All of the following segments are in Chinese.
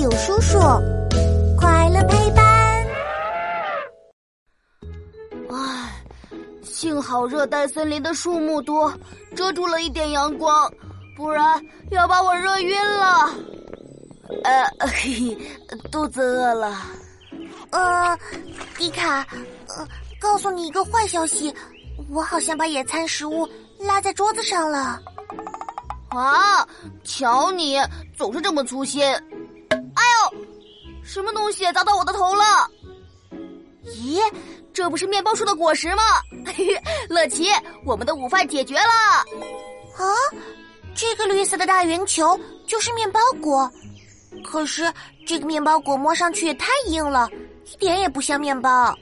友叔叔，快乐陪伴。唉，幸好热带森林的树木多，遮住了一点阳光，不然要把我热晕了。呃，嘿嘿，肚子饿了。呃，迪卡，呃，告诉你一个坏消息，我好像把野餐食物落在桌子上了。啊！瞧你，总是这么粗心。什么东西砸到我的头了？咦，这不是面包树的果实吗？乐奇，我们的午饭解决了。啊，这个绿色的大圆球就是面包果，可是这个面包果摸上去也太硬了，一点也不像面包。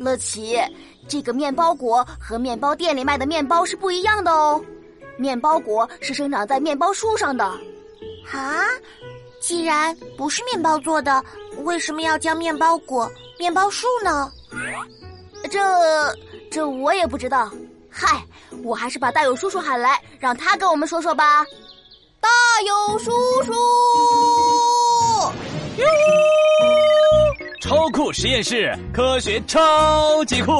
乐奇，这个面包果和面包店里卖的面包是不一样的哦。面包果是生长在面包树上的，啊！既然不是面包做的，为什么要叫面包果面包树呢？这这我也不知道。嗨，我还是把大勇叔叔喊来，让他跟我们说说吧。大勇叔叔，哟！超酷实验室，科学超级酷！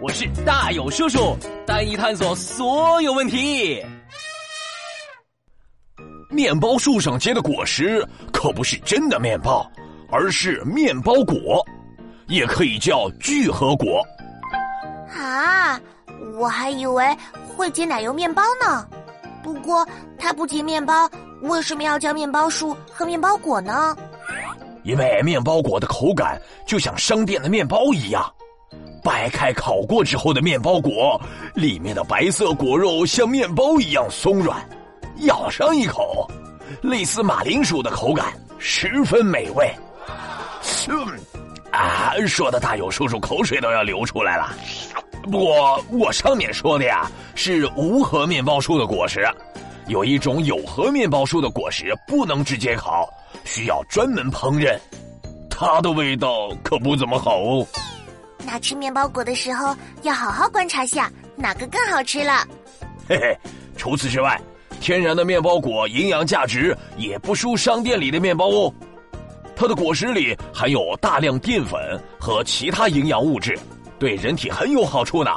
我是大勇叔叔，带你探索所有问题。面包树上结的果实可不是真的面包，而是面包果，也可以叫聚合果。啊，我还以为会结奶油面包呢。不过它不结面包，为什么要叫面包树和面包果呢？因为面包果的口感就像商店的面包一样，掰开烤过之后的面包果，里面的白色果肉像面包一样松软，咬上一口，类似马铃薯的口感，十分美味。嗯，啊，说的大有叔叔口水都要流出来了。不过我上面说的呀是无核面包树的果实，有一种有核面包树的果实不能直接烤。需要专门烹饪，它的味道可不怎么好哦。那吃面包果的时候要好好观察下哪个更好吃了。嘿嘿，除此之外，天然的面包果营养价值也不输商店里的面包哦。它的果实里含有大量淀粉和其他营养物质，对人体很有好处呢。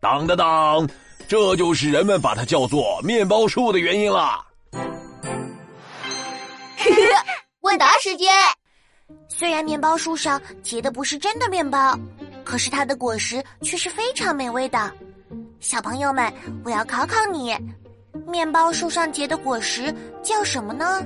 当当当，这就是人们把它叫做面包树的原因啦。问答时间。虽然面包树上结的不是真的面包，可是它的果实却是非常美味的。小朋友们，我要考考你，面包树上结的果实叫什么呢？